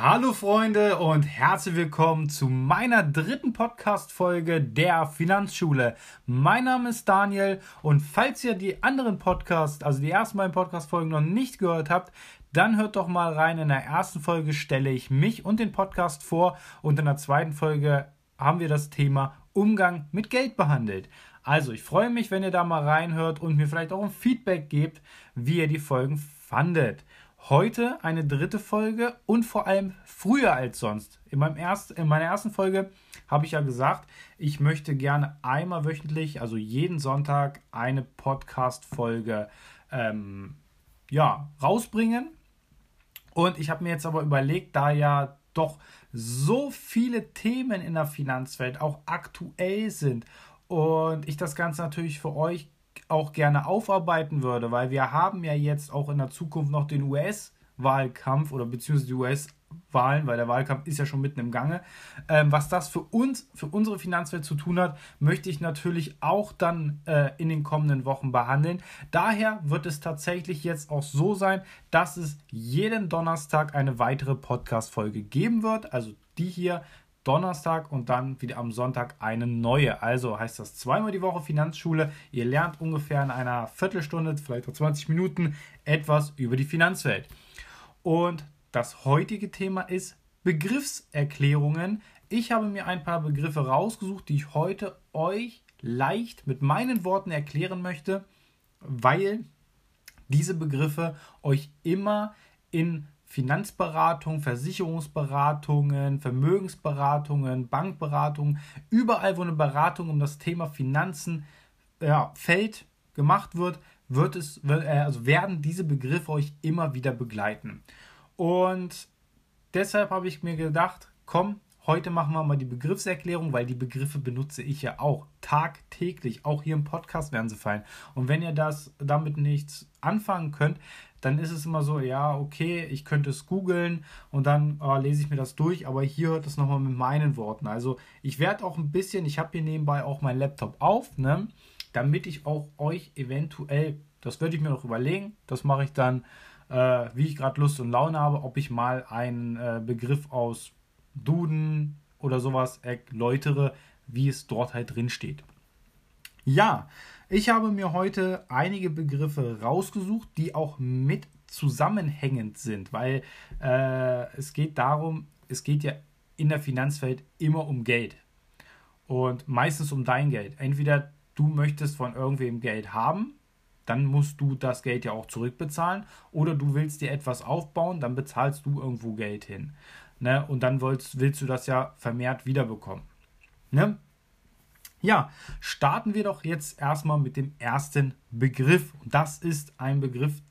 Hallo Freunde und herzlich willkommen zu meiner dritten Podcast-Folge der Finanzschule. Mein Name ist Daniel und falls ihr die anderen Podcasts, also die ersten beiden Podcast-Folgen noch nicht gehört habt, dann hört doch mal rein. In der ersten Folge stelle ich mich und den Podcast vor und in der zweiten Folge haben wir das Thema Umgang mit Geld behandelt. Also, ich freue mich, wenn ihr da mal reinhört und mir vielleicht auch ein Feedback gebt, wie ihr die Folgen fandet. Heute eine dritte Folge und vor allem früher als sonst. In, meinem erst, in meiner ersten Folge habe ich ja gesagt, ich möchte gerne einmal wöchentlich, also jeden Sonntag, eine Podcast-Folge ähm, ja, rausbringen. Und ich habe mir jetzt aber überlegt, da ja doch so viele Themen in der Finanzwelt auch aktuell sind und ich das Ganze natürlich für euch auch gerne aufarbeiten würde, weil wir haben ja jetzt auch in der Zukunft noch den US-Wahlkampf oder beziehungsweise die US-Wahlen, weil der Wahlkampf ist ja schon mitten im Gange. Ähm, was das für uns, für unsere Finanzwelt zu tun hat, möchte ich natürlich auch dann äh, in den kommenden Wochen behandeln. Daher wird es tatsächlich jetzt auch so sein, dass es jeden Donnerstag eine weitere Podcast-Folge geben wird. Also die hier Donnerstag und dann wieder am Sonntag eine neue. Also heißt das zweimal die Woche Finanzschule. Ihr lernt ungefähr in einer Viertelstunde, vielleicht auch 20 Minuten etwas über die Finanzwelt. Und das heutige Thema ist Begriffserklärungen. Ich habe mir ein paar Begriffe rausgesucht, die ich heute euch leicht mit meinen Worten erklären möchte, weil diese Begriffe euch immer in Finanzberatung, Versicherungsberatungen, Vermögensberatungen, Bankberatungen, überall, wo eine Beratung um das Thema Finanzen ja, fällt, gemacht wird, wird es, äh, also werden diese Begriffe euch immer wieder begleiten. Und deshalb habe ich mir gedacht, komm, Heute machen wir mal die Begriffserklärung, weil die Begriffe benutze ich ja auch tagtäglich. Auch hier im Podcast werden sie fallen. Und wenn ihr das damit nichts anfangen könnt, dann ist es immer so, ja, okay, ich könnte es googeln und dann äh, lese ich mir das durch, aber hier hört es nochmal mit meinen Worten. Also ich werde auch ein bisschen, ich habe hier nebenbei auch meinen Laptop auf, ne, damit ich auch euch eventuell, das würde ich mir noch überlegen, das mache ich dann, äh, wie ich gerade Lust und Laune habe, ob ich mal einen äh, Begriff aus Duden oder sowas erläutere, wie es dort halt drin steht. Ja, ich habe mir heute einige Begriffe rausgesucht, die auch mit zusammenhängend sind, weil äh, es geht darum, es geht ja in der Finanzwelt immer um Geld und meistens um dein Geld. Entweder du möchtest von irgendwem Geld haben, dann musst du das Geld ja auch zurückbezahlen, oder du willst dir etwas aufbauen, dann bezahlst du irgendwo Geld hin. Ne? Und dann willst, willst du das ja vermehrt wiederbekommen. Ne? Ja, starten wir doch jetzt erstmal mit dem ersten Begriff. Und das ist ein Begriff,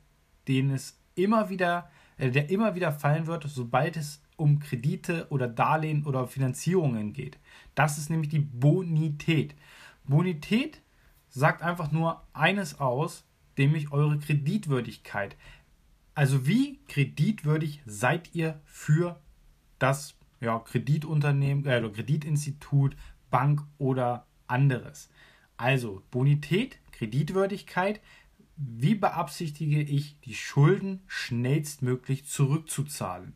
den es immer wieder, äh, der immer wieder fallen wird, sobald es um Kredite oder Darlehen oder Finanzierungen geht. Das ist nämlich die Bonität. Bonität sagt einfach nur eines aus, nämlich eure Kreditwürdigkeit. Also wie kreditwürdig seid ihr für das ja, Kreditunternehmen, äh, Kreditinstitut, Bank oder anderes. Also Bonität, Kreditwürdigkeit, wie beabsichtige ich, die Schulden schnellstmöglich zurückzuzahlen?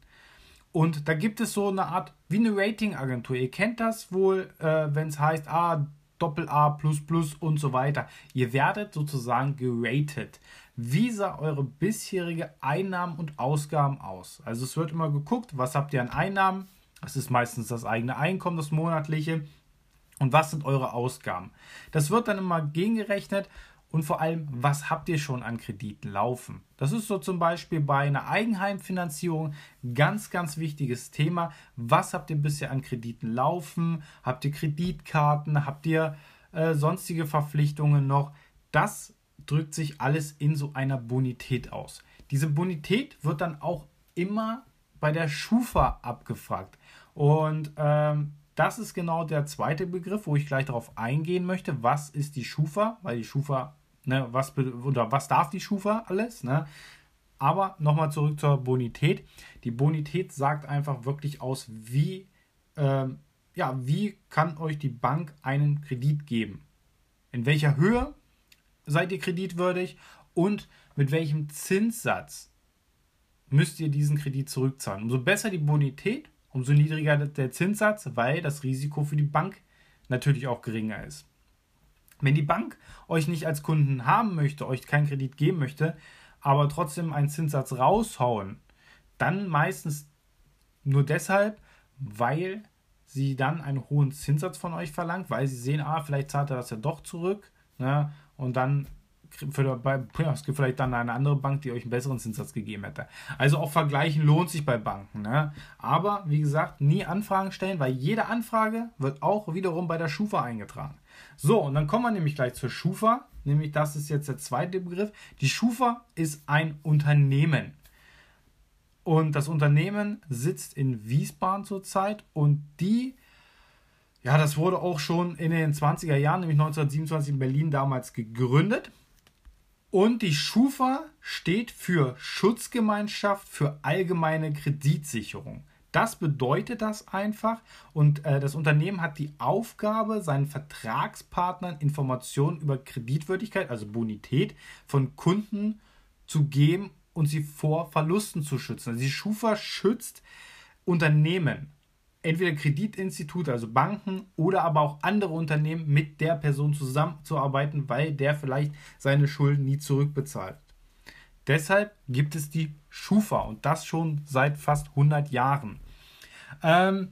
Und da gibt es so eine Art wie eine Ratingagentur. Ihr kennt das wohl, äh, wenn es heißt, ah, Doppel A plus plus und so weiter. Ihr werdet sozusagen geratet. Wie sah eure bisherige Einnahmen und Ausgaben aus? Also es wird immer geguckt, was habt ihr an Einnahmen? Das ist meistens das eigene Einkommen, das monatliche. Und was sind eure Ausgaben? Das wird dann immer gegengerechnet und vor allem, was habt ihr schon an Krediten laufen? Das ist so zum Beispiel bei einer Eigenheimfinanzierung ganz, ganz wichtiges Thema. Was habt ihr bisher an Krediten laufen? Habt ihr Kreditkarten? Habt ihr äh, sonstige Verpflichtungen noch? Das drückt sich alles in so einer Bonität aus. Diese Bonität wird dann auch immer bei der Schufa abgefragt. Und ähm, das ist genau der zweite Begriff, wo ich gleich darauf eingehen möchte. Was ist die Schufa? Weil die Schufa, ne, was, oder was darf die Schufa alles? Ne? Aber nochmal zurück zur Bonität. Die Bonität sagt einfach wirklich aus, wie, ähm, ja, wie kann euch die Bank einen Kredit geben? In welcher Höhe seid ihr kreditwürdig und mit welchem Zinssatz müsst ihr diesen Kredit zurückzahlen. Umso besser die Bonität, umso niedriger der Zinssatz, weil das Risiko für die Bank natürlich auch geringer ist. Wenn die Bank euch nicht als Kunden haben möchte, euch keinen Kredit geben möchte, aber trotzdem einen Zinssatz raushauen, dann meistens nur deshalb, weil sie dann einen hohen Zinssatz von euch verlangt, weil sie sehen, ah, vielleicht zahlt er das ja doch zurück. Ne? Und dann ja, es gibt vielleicht dann eine andere Bank, die euch einen besseren Zinssatz gegeben hätte. Also auch vergleichen lohnt sich bei Banken. Ne? Aber wie gesagt, nie Anfragen stellen, weil jede Anfrage wird auch wiederum bei der Schufa eingetragen. So, und dann kommen wir nämlich gleich zur Schufa. Nämlich, das ist jetzt der zweite Begriff. Die Schufa ist ein Unternehmen. Und das Unternehmen sitzt in Wiesbaden zurzeit und die, ja, das wurde auch schon in den 20er Jahren, nämlich 1927 in Berlin damals gegründet. Und die Schufa steht für Schutzgemeinschaft für allgemeine Kreditsicherung. Das bedeutet das einfach und äh, das Unternehmen hat die Aufgabe, seinen Vertragspartnern Informationen über Kreditwürdigkeit, also Bonität von Kunden zu geben und sie vor Verlusten zu schützen. Also die Schufa schützt Unternehmen entweder Kreditinstitute, also Banken oder aber auch andere Unternehmen mit der Person zusammenzuarbeiten, weil der vielleicht seine Schulden nie zurückbezahlt. Deshalb gibt es die Schufa und das schon seit fast 100 Jahren. Ähm,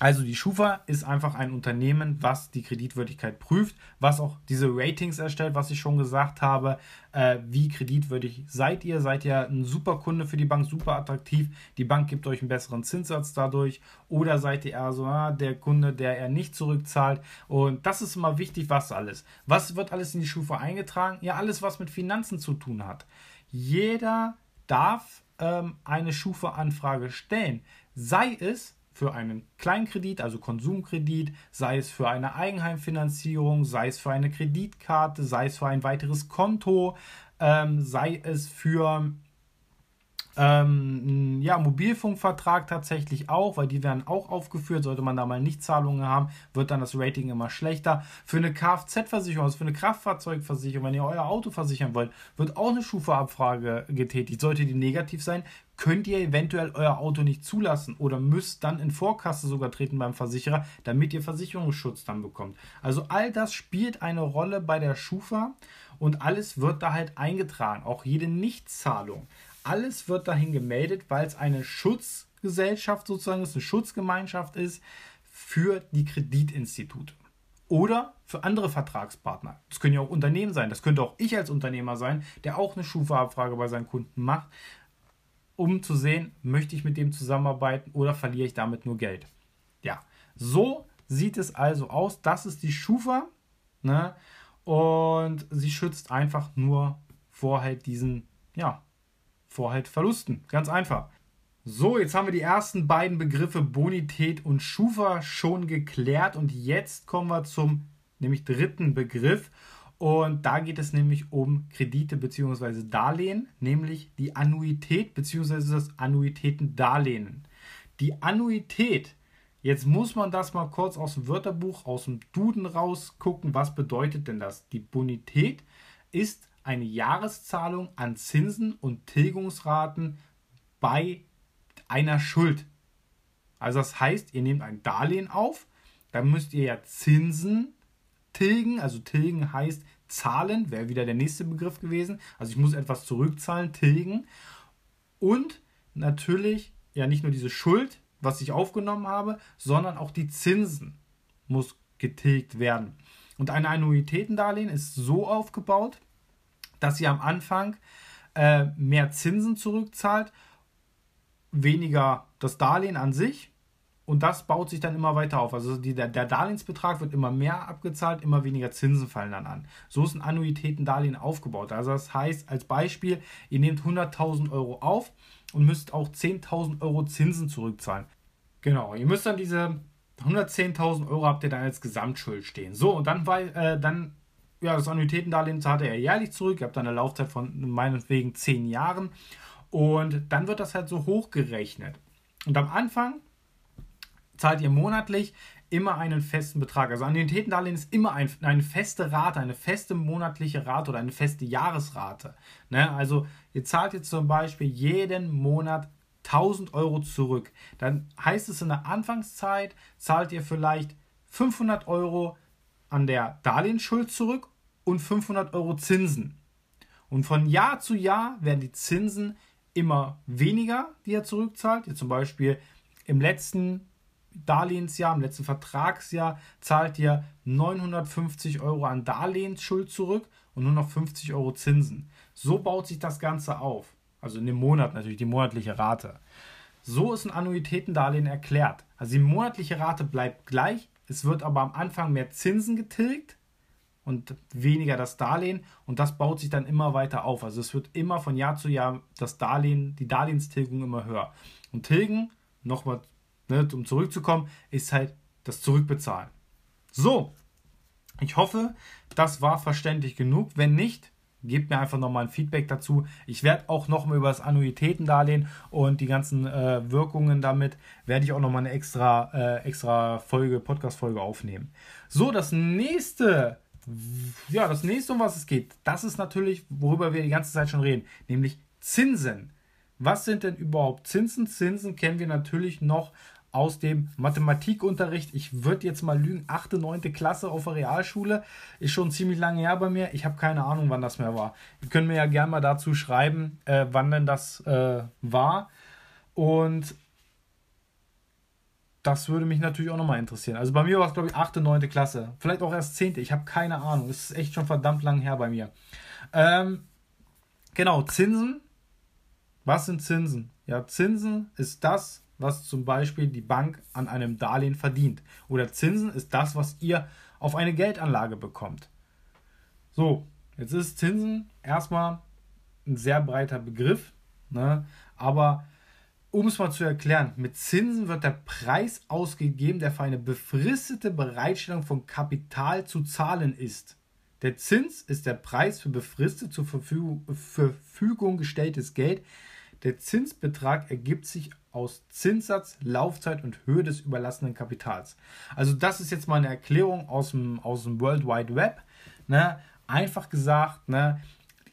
also die Schufa ist einfach ein Unternehmen, was die Kreditwürdigkeit prüft, was auch diese Ratings erstellt, was ich schon gesagt habe. Äh, wie kreditwürdig seid ihr? Seid ihr ein super Kunde für die Bank, super attraktiv? Die Bank gibt euch einen besseren Zinssatz dadurch. Oder seid ihr eher so ah, der Kunde, der er nicht zurückzahlt? Und das ist immer wichtig, was alles. Was wird alles in die Schufa eingetragen? Ja, alles, was mit Finanzen zu tun hat. Jeder darf ähm, eine Schufa-Anfrage stellen. Sei es für einen Kleinkredit, also Konsumkredit, sei es für eine Eigenheimfinanzierung, sei es für eine Kreditkarte, sei es für ein weiteres Konto, ähm, sei es für ähm, ja, Mobilfunkvertrag tatsächlich auch, weil die werden auch aufgeführt. Sollte man da mal Nichtzahlungen haben, wird dann das Rating immer schlechter. Für eine Kfz-Versicherung, also für eine Kraftfahrzeugversicherung, wenn ihr euer Auto versichern wollt, wird auch eine Schufa-Abfrage getätigt. Sollte die negativ sein, könnt ihr eventuell euer Auto nicht zulassen oder müsst dann in Vorkasse sogar treten beim Versicherer, damit ihr Versicherungsschutz dann bekommt. Also all das spielt eine Rolle bei der Schufa und alles wird da halt eingetragen, auch jede Nichtzahlung. Alles wird dahin gemeldet, weil es eine Schutzgesellschaft sozusagen ist, eine Schutzgemeinschaft ist für die Kreditinstitute oder für andere Vertragspartner. Das können ja auch Unternehmen sein, das könnte auch ich als Unternehmer sein, der auch eine Schufa-Abfrage bei seinen Kunden macht, um zu sehen, möchte ich mit dem zusammenarbeiten oder verliere ich damit nur Geld. Ja, so sieht es also aus. Das ist die Schufa. Ne? Und sie schützt einfach nur vor halt diesen, ja, vor halt Verlusten. Ganz einfach. So, jetzt haben wir die ersten beiden Begriffe Bonität und Schufa schon geklärt und jetzt kommen wir zum nämlich dritten Begriff und da geht es nämlich um Kredite bzw. Darlehen, nämlich die Annuität bzw. das Annuitätendarlehen. Die Annuität, jetzt muss man das mal kurz aus dem Wörterbuch, aus dem Duden rausgucken, was bedeutet denn das? Die Bonität ist eine Jahreszahlung an Zinsen und Tilgungsraten bei einer Schuld. Also das heißt, ihr nehmt ein Darlehen auf, dann müsst ihr ja Zinsen tilgen. Also tilgen heißt zahlen, wäre wieder der nächste Begriff gewesen. Also ich muss etwas zurückzahlen, tilgen. Und natürlich ja nicht nur diese Schuld, was ich aufgenommen habe, sondern auch die Zinsen muss getilgt werden. Und ein Annuitätendarlehen ist so aufgebaut, dass sie am Anfang äh, mehr Zinsen zurückzahlt, weniger das Darlehen an sich und das baut sich dann immer weiter auf. Also die, der, der, Darlehensbetrag wird immer mehr abgezahlt, immer weniger Zinsen fallen dann an. So ist ein Annuitätendarlehen aufgebaut. Also das heißt als Beispiel, ihr nehmt 100.000 Euro auf und müsst auch 10.000 Euro Zinsen zurückzahlen. Genau, ihr müsst dann diese 110.000 Euro habt ihr dann als Gesamtschuld stehen. So, und dann, äh, dann ja, das Annuitätendarlehen zahlt er jährlich zurück. Ihr habt dann eine Laufzeit von meinetwegen 10 Jahren. Und dann wird das halt so hochgerechnet. Und am Anfang zahlt ihr monatlich immer einen festen Betrag. Also Annuitätendarlehen ist immer ein, eine feste Rate, eine feste monatliche Rate oder eine feste Jahresrate. Ne? Also ihr zahlt jetzt zum Beispiel jeden Monat 1000 Euro zurück. Dann heißt es in der Anfangszeit, zahlt ihr vielleicht 500 Euro an der Darlehensschuld zurück und 500 Euro Zinsen. Und von Jahr zu Jahr werden die Zinsen immer weniger, die ihr zurückzahlt. Ihr zum Beispiel im letzten Darlehensjahr, im letzten Vertragsjahr zahlt ihr 950 Euro an Darlehensschuld zurück und nur noch 50 Euro Zinsen. So baut sich das Ganze auf. Also in dem Monat natürlich, die monatliche Rate. So ist ein Annuitätendarlehen erklärt. Also die monatliche Rate bleibt gleich, es wird aber am Anfang mehr Zinsen getilgt und weniger das Darlehen und das baut sich dann immer weiter auf. Also es wird immer von Jahr zu Jahr das Darlehen, die Darlehenstilgung immer höher. Und Tilgen, nochmal, ne, um zurückzukommen, ist halt das Zurückbezahlen. So, ich hoffe, das war verständlich genug. Wenn nicht, gebt mir einfach nochmal ein Feedback dazu. Ich werde auch nochmal über das Annuitätendarlehen und die ganzen äh, Wirkungen damit, werde ich auch nochmal eine extra, äh, extra Folge, Podcast-Folge aufnehmen. So, das nächste, ja, das nächste, um was es geht, das ist natürlich, worüber wir die ganze Zeit schon reden, nämlich Zinsen. Was sind denn überhaupt Zinsen? Zinsen kennen wir natürlich noch aus dem Mathematikunterricht. Ich würde jetzt mal lügen, 8., 9. Klasse auf der Realschule. Ist schon ziemlich lange her bei mir. Ich habe keine Ahnung, wann das mehr war. Ihr könnt mir ja gerne mal dazu schreiben, äh, wann denn das äh, war. Und das würde mich natürlich auch nochmal interessieren. Also bei mir war es, glaube ich, 8., 9. Klasse. Vielleicht auch erst 10. Ich habe keine Ahnung. Es ist echt schon verdammt lang her bei mir. Ähm, genau, Zinsen. Was sind Zinsen? Ja, Zinsen ist das, was zum Beispiel die Bank an einem Darlehen verdient. Oder Zinsen ist das, was ihr auf eine Geldanlage bekommt. So, jetzt ist Zinsen erstmal ein sehr breiter Begriff, ne? aber um es mal zu erklären, mit Zinsen wird der Preis ausgegeben, der für eine befristete Bereitstellung von Kapital zu zahlen ist. Der Zins ist der Preis für befristet zur Verfügung, gestelltes Geld. Der Zinsbetrag ergibt sich aus Zinssatz, Laufzeit und Höhe des überlassenen Kapitals. Also das ist jetzt mal eine Erklärung aus dem, aus dem World Wide Web. Ne? Einfach gesagt, ne?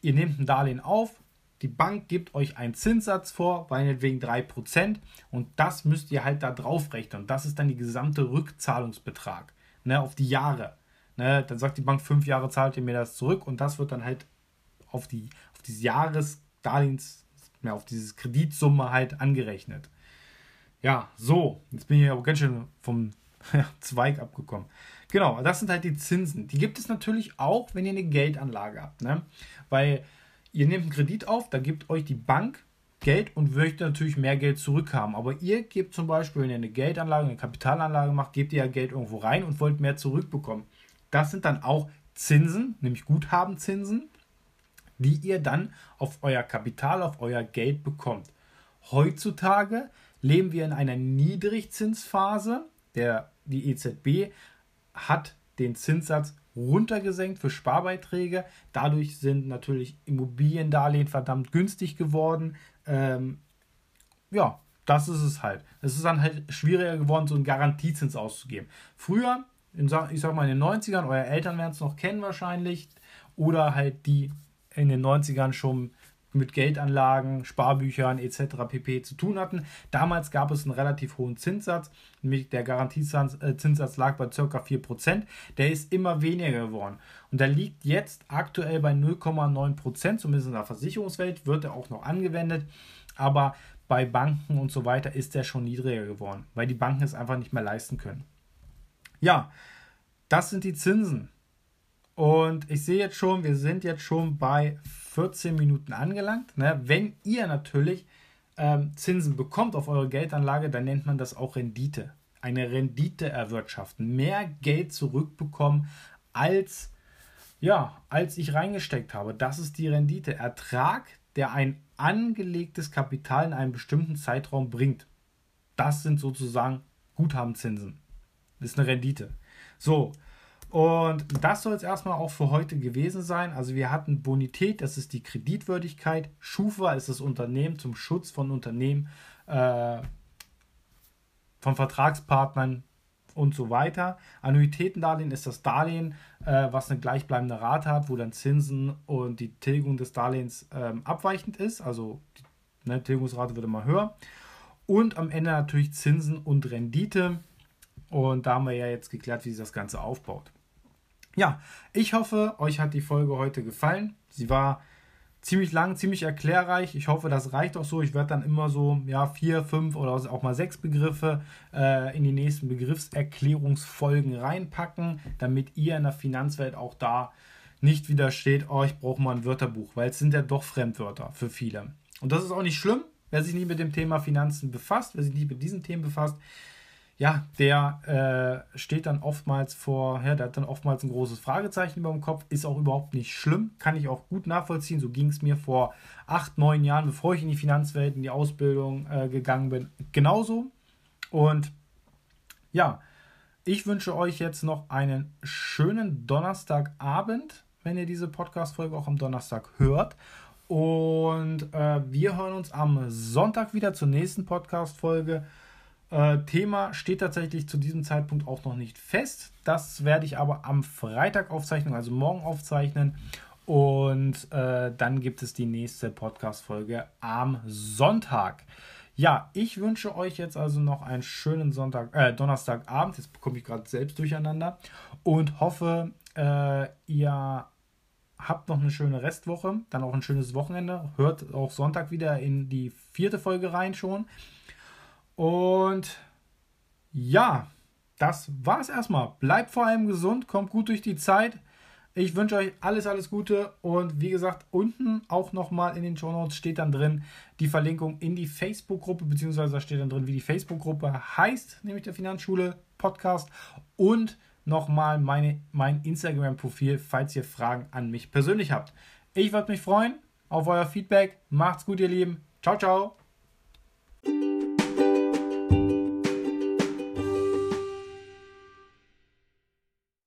ihr nehmt ein Darlehen auf, die Bank gibt euch einen Zinssatz vor, meinetwegen 3%, und das müsst ihr halt da drauf rechnen. Das ist dann die gesamte Rückzahlungsbetrag ne, auf die Jahre. Ne, dann sagt die Bank, fünf Jahre zahlt ihr mir das zurück und das wird dann halt auf, die, auf dieses Jahresdarlehens mehr auf diese Kreditsumme halt angerechnet. Ja, so, jetzt bin ich aber ganz schön vom Zweig abgekommen. Genau, das sind halt die Zinsen. Die gibt es natürlich auch, wenn ihr eine Geldanlage habt. Ne? Weil ihr nehmt einen Kredit auf, da gibt euch die Bank Geld und möchte natürlich mehr Geld zurückhaben. Aber ihr gebt zum Beispiel, wenn ihr eine Geldanlage, eine Kapitalanlage macht, gebt ihr ja Geld irgendwo rein und wollt mehr zurückbekommen. Das sind dann auch Zinsen, nämlich Guthabenzinsen die ihr dann auf euer Kapital, auf euer Geld bekommt. Heutzutage leben wir in einer Niedrigzinsphase. Der, die EZB hat den Zinssatz runtergesenkt für Sparbeiträge. Dadurch sind natürlich Immobiliendarlehen verdammt günstig geworden. Ähm, ja, das ist es halt. Es ist dann halt schwieriger geworden, so einen Garantiezins auszugeben. Früher, in, ich sag mal in den 90ern, eure Eltern werden es noch kennen wahrscheinlich, oder halt die in den 90ern schon mit Geldanlagen, Sparbüchern etc. pp. zu tun hatten. Damals gab es einen relativ hohen Zinssatz, der Garantiezinssatz äh, lag bei ca. 4%. Der ist immer weniger geworden. Und der liegt jetzt aktuell bei 0,9%, zumindest in der Versicherungswelt, wird er auch noch angewendet. Aber bei Banken und so weiter ist der schon niedriger geworden, weil die Banken es einfach nicht mehr leisten können. Ja, das sind die Zinsen. Und ich sehe jetzt schon, wir sind jetzt schon bei 14 Minuten angelangt. Ne? Wenn ihr natürlich ähm, Zinsen bekommt auf eure Geldanlage, dann nennt man das auch Rendite. Eine Rendite erwirtschaften. Mehr Geld zurückbekommen, als, ja, als ich reingesteckt habe. Das ist die Rendite. Ertrag, der ein angelegtes Kapital in einem bestimmten Zeitraum bringt. Das sind sozusagen Guthabenzinsen. Das ist eine Rendite. So, und das soll es erstmal auch für heute gewesen sein. Also wir hatten Bonität, das ist die Kreditwürdigkeit. Schufa ist das Unternehmen zum Schutz von Unternehmen, äh, von Vertragspartnern und so weiter. Annuitätendarlehen ist das Darlehen, äh, was eine gleichbleibende Rate hat, wo dann Zinsen und die Tilgung des Darlehens ähm, abweichend ist. Also die ne, Tilgungsrate wird immer höher. Und am Ende natürlich Zinsen und Rendite. Und da haben wir ja jetzt geklärt, wie sich das Ganze aufbaut. Ja, ich hoffe, euch hat die Folge heute gefallen. Sie war ziemlich lang, ziemlich erklärreich. Ich hoffe, das reicht auch so. Ich werde dann immer so ja, vier, fünf oder auch mal sechs Begriffe äh, in die nächsten Begriffserklärungsfolgen reinpacken, damit ihr in der Finanzwelt auch da nicht wieder steht, oh, ich brauche mal ein Wörterbuch, weil es sind ja doch Fremdwörter für viele. Und das ist auch nicht schlimm, wer sich nicht mit dem Thema Finanzen befasst, wer sich nicht mit diesen Themen befasst ja, der äh, steht dann oftmals vor, ja, der hat dann oftmals ein großes Fragezeichen über dem Kopf, ist auch überhaupt nicht schlimm, kann ich auch gut nachvollziehen. So ging es mir vor acht, neun Jahren, bevor ich in die Finanzwelt, in die Ausbildung äh, gegangen bin, genauso. Und ja, ich wünsche euch jetzt noch einen schönen Donnerstagabend, wenn ihr diese Podcast-Folge auch am Donnerstag hört. Und äh, wir hören uns am Sonntag wieder zur nächsten Podcast-Folge. Äh, Thema steht tatsächlich zu diesem Zeitpunkt auch noch nicht fest. Das werde ich aber am Freitag aufzeichnen, also morgen aufzeichnen. Und äh, dann gibt es die nächste Podcast-Folge am Sonntag. Ja, ich wünsche euch jetzt also noch einen schönen Sonntag, äh, Donnerstagabend. Jetzt bekomme ich gerade selbst durcheinander und hoffe, äh, ihr habt noch eine schöne Restwoche, dann auch ein schönes Wochenende. Hört auch Sonntag wieder in die vierte Folge rein schon. Und ja, das war's erstmal. Bleibt vor allem gesund, kommt gut durch die Zeit. Ich wünsche euch alles, alles Gute und wie gesagt, unten auch nochmal in den Show Notes steht dann drin die Verlinkung in die Facebook-Gruppe, beziehungsweise da steht dann drin, wie die Facebook-Gruppe heißt, nämlich der Finanzschule Podcast und nochmal meine, mein Instagram-Profil, falls ihr Fragen an mich persönlich habt. Ich würde mich freuen auf euer Feedback. Macht's gut, ihr Lieben. Ciao, ciao.